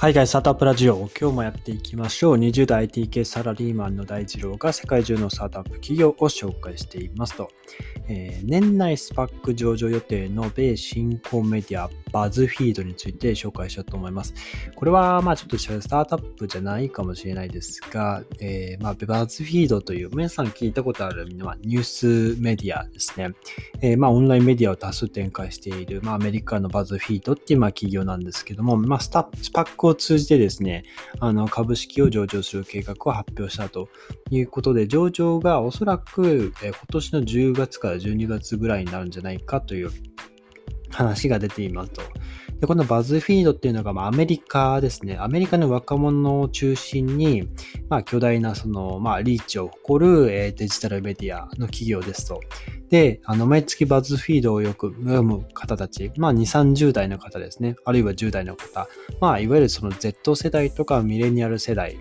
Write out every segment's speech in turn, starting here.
海外スタートアップラジオ今日もやっていきましょう。20代 IT 系サラリーマンの大二郎が世界中のスタートアップ企業を紹介していますと、えー、年内スパック上場予定の米新興メディアバズフィードについて紹介しようと思います。これはまあちょっとスタートアップじゃないかもしれないですが、えー、まあバズフィードという皆さん聞いたことあるニュースメディアですね。えー、まあオンラインメディアを多数展開している、まあ、アメリカのバズフィードっていうまあ企業なんですけども、まあスタスパックを通じてですね、あの株式を上場する計画を発表したということで、上場がおそらく今年の10月から12月ぐらいになるんじゃないかという話が出ていますと。でこのバズフィードっていうのが、まあ、アメリカですね。アメリカの若者を中心に、まあ、巨大なその、まあ、リーチを誇る、えー、デジタルメディアの企業ですと。で、あの、毎月バズフィードをよく読む方たち、まあ、2、30代の方ですね。あるいは10代の方。まあ、いわゆるその Z 世代とかミレニアル世代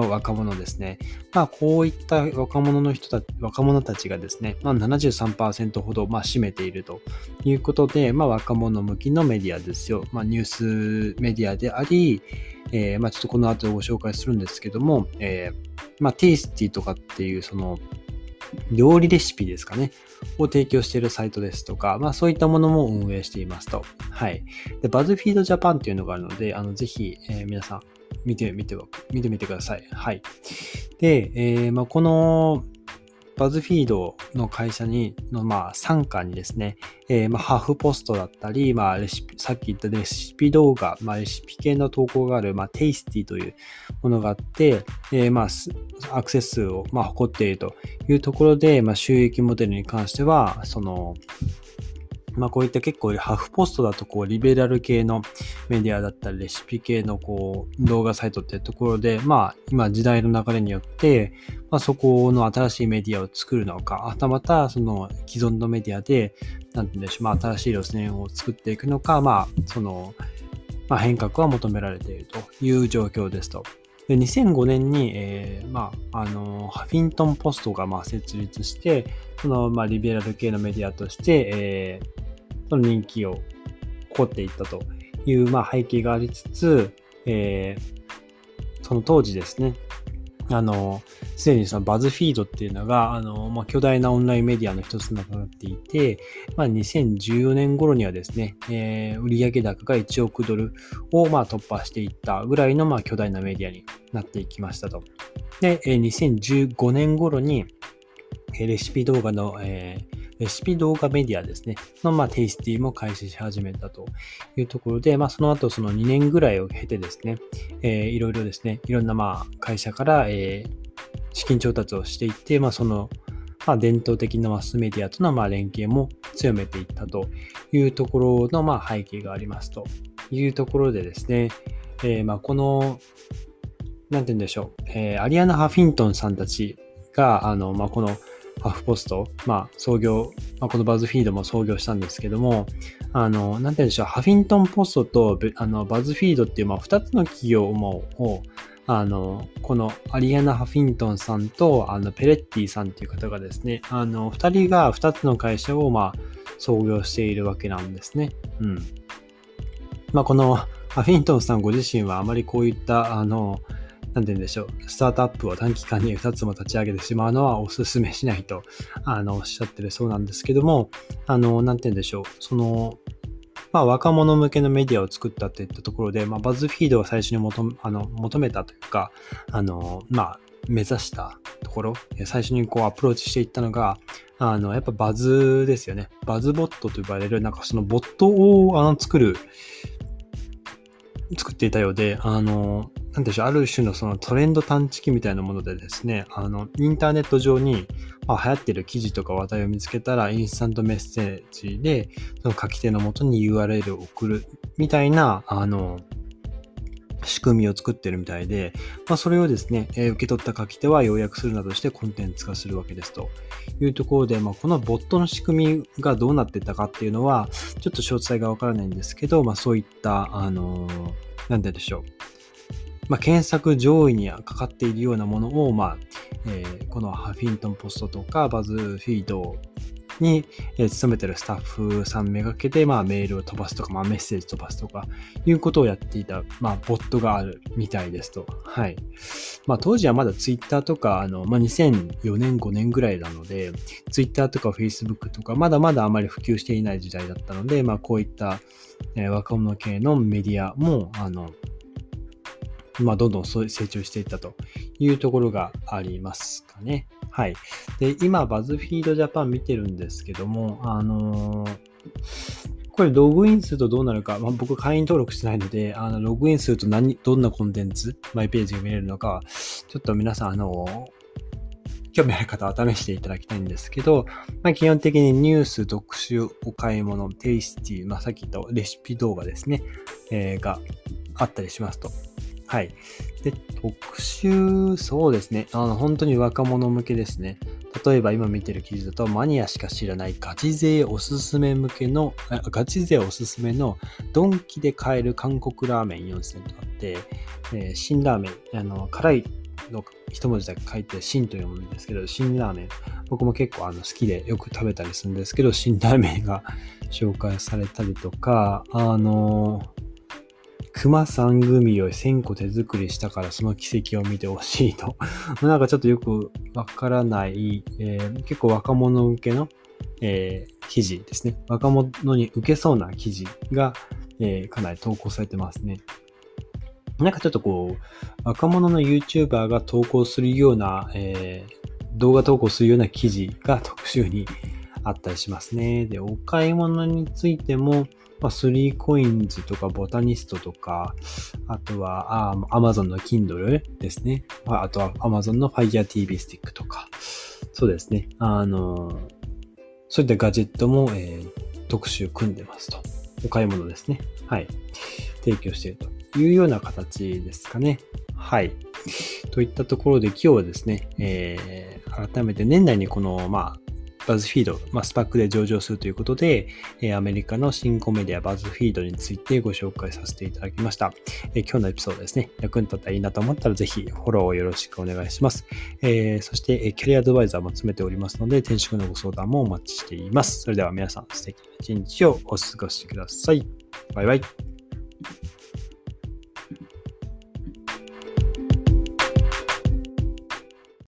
の若者ですね。まあ、こういった若者の人たち、若者たちがですね、まあ、73%ほど、まあ、占めているということで、まあ、若者向きのメディアですよ。まあ、ニュースメディアであり、えー、まあ、ちょっとこの後ご紹介するんですけども、えー、まあ、テイスティとかっていう、その、料理レシピですかね、を提供しているサイトですとか、まあそういったものも運営していますと。はい。で、バズフィードジャパンっていうのがあるので、あの、ぜひ、えー、皆さん、見てみて、見てみてください。はい。で、えー、まあ、この、バズフィードの会社に、の、まあ、傘下にですね、えー、まあ、ハーフポストだったり、まあ、レシピ、さっき言ったレシピ動画、まあ、レシピ系の投稿がある、まあ、テイスティというものがあって、えー、まあ、アクセス数を、まあ、誇っているというところで、まあ、収益モデルに関しては、その、まあこういった結構ハフポストだとこうリベラル系のメディアだったりレシピ系のこう動画サイトっていうところで、まあ今時代の流れによって、まあそこの新しいメディアを作るのか、はたまたその既存のメディアで、なんて言うんでしょう、まあ新しい路線を作っていくのか、まあその、まあ、変革は求められているという状況ですと。で2005年に、えー、まあ、あの、ハフィントンポストがまあ設立して、その、まあ、リベラル系のメディアとして、えー、の人気を誇っていったという、まあ、背景がありつつ、えー、その当時ですね、あの、すでにそのバズフィードっていうのが、あの、まあ、巨大なオンラインメディアの一つになっていて、まあ、2014年頃にはですね、えー、売上高が1億ドルを、まあ、突破していったぐらいの、まあ、巨大なメディアになっていきましたと。で、えー、2015年頃に、レシピ動画の、えー、レシピ動画メディアですね、の、まあ、テイスティも開始し始めたというところで、まあ、その後、その2年ぐらいを経てですね、えー、いろいろですね、いろんな、まあ、会社から、えー、資金調達をしていって、まあ、その、まあ、伝統的なマスメディアとの、まあ、連携も強めていったというところの、まあ、背景がありますというところでですね、えー、まあ、この、なんて言うんでしょう、えー、アリアナ・ハフィントンさんたちが、あの、まあ、この、ハフポスト、まあ、創業、まあ、このバズフィードも創業したんですけども、あの、なんて言うんでしょう、ハフィントンポストとあのバズフィードっていう、まあ、2つの企業を、あの、このアリアナ・ハフィントンさんと、あの、ペレッティさんっていう方がですね、あの、2人が2つの会社を、まあ、創業しているわけなんですね。うん。まあ、この、ハフィントンさんご自身はあまりこういった、あの、なんて言うんでしょう、スタートアップを短期間に2つも立ち上げてしまうのはお勧めしないと、あの、おっしゃってるそうなんですけども、あの、なんて言うんでしょう、その、まあ、若者向けのメディアを作ったといったところで、まあ、バズフィードを最初に求あの求めたというか、あの、まあ、目指したところ、最初にこうアプローチしていったのが、あの、やっぱバズですよね。バズボットと呼ばれる、なんかそのボットをあの作る、作っていたようで、あの、なんでしょう、ある種のそのトレンド探知機みたいなものでですね、あの、インターネット上に、まあ、流行ってる記事とか話題を見つけたら、インスタントメッセージで、その書き手のもとに URL を送るみたいな、あの、仕組みを作ってるみたいで、まあ、それをですね、えー、受け取った書き手は要約するなどしてコンテンツ化するわけですというところで、まあ、このボットの仕組みがどうなってたかっていうのは、ちょっと詳細がわからないんですけど、まあ、そういった、あのー、なんででしょう。まあ、検索上位にかかっているようなものを、まあえー、このハフィントンポストとかバズフィードに、勤めてるスタッフさんめがけて、まあ、メールを飛ばすとか、まあ、メッセージ飛ばすとか、いうことをやっていた、まあ、ボットがあるみたいですと。はい。まあ、当時はまだツイッターとか、あの、まあ、2004年、5年ぐらいなので、ツイッターとかフェイスブックとか、まだまだあまり普及していない時代だったので、まあ、こういった、え、若者系のメディアも、あの、まあ、どんどん成長していったというところがありますかね。はい。で、今、バズフィードジャパン見てるんですけども、あのー、これログインするとどうなるか、まあ、僕会員登録してないので、あのログインすると何、どんなコンテンツ、マイページが見れるのか、ちょっと皆さん、あの興味ある方は試していただきたいんですけど、まあ、基本的にニュース、読書、お買い物、テイスティ、まあ、さっき言ったレシピ動画ですね、えー、があったりしますと。はい。で、特集、そうですね。あの、本当に若者向けですね。例えば今見てる記事だと、マニアしか知らないガチ勢おすすめ向けの、ガチ勢おすすめのドンキで買える韓国ラーメン4選とあって、えー、辛ラーメン、あの、辛いの一文字だけ書いて辛と読むんですけど、辛ラーメン。僕も結構あの好きでよく食べたりするんですけど、辛ラーメンが紹介されたりとか、あのー熊三組を1000個手作りしたからその奇跡を見てほしいと。なんかちょっとよくわからない、えー、結構若者向けの、えー、記事ですね。若者に受けそうな記事が、えー、かなり投稿されてますね。なんかちょっとこう、若者の YouTuber が投稿するような、え、動画投稿するような記事が特集にあったりしますね。で、お買い物についても、まあ、3コインズとかボタニストとか、あとは、あ Amazon の Kindle ですね。あとは Amazon の Fire TV スティックとか、そうですね。あの、そういったガジェットも、えー、特集組んでますと。お買い物ですね。はい。提供しているというような形ですかね。はい。といったところで今日はですね、えー、改めて年内にこの、まあ、バズフィード、まあ、スパックで上場するということで、えアメリカの新コメディアバズフィードについてご紹介させていただきました。え今日のエピソードですね、役に立ったらいいなと思ったらぜひフォローをよろしくお願いします。え、そして、えキャリアアドバイザーも詰めておりますので、転職のご相談もお待ちしています。それでは皆さん素敵な一日をお過ごしください。バイバイ。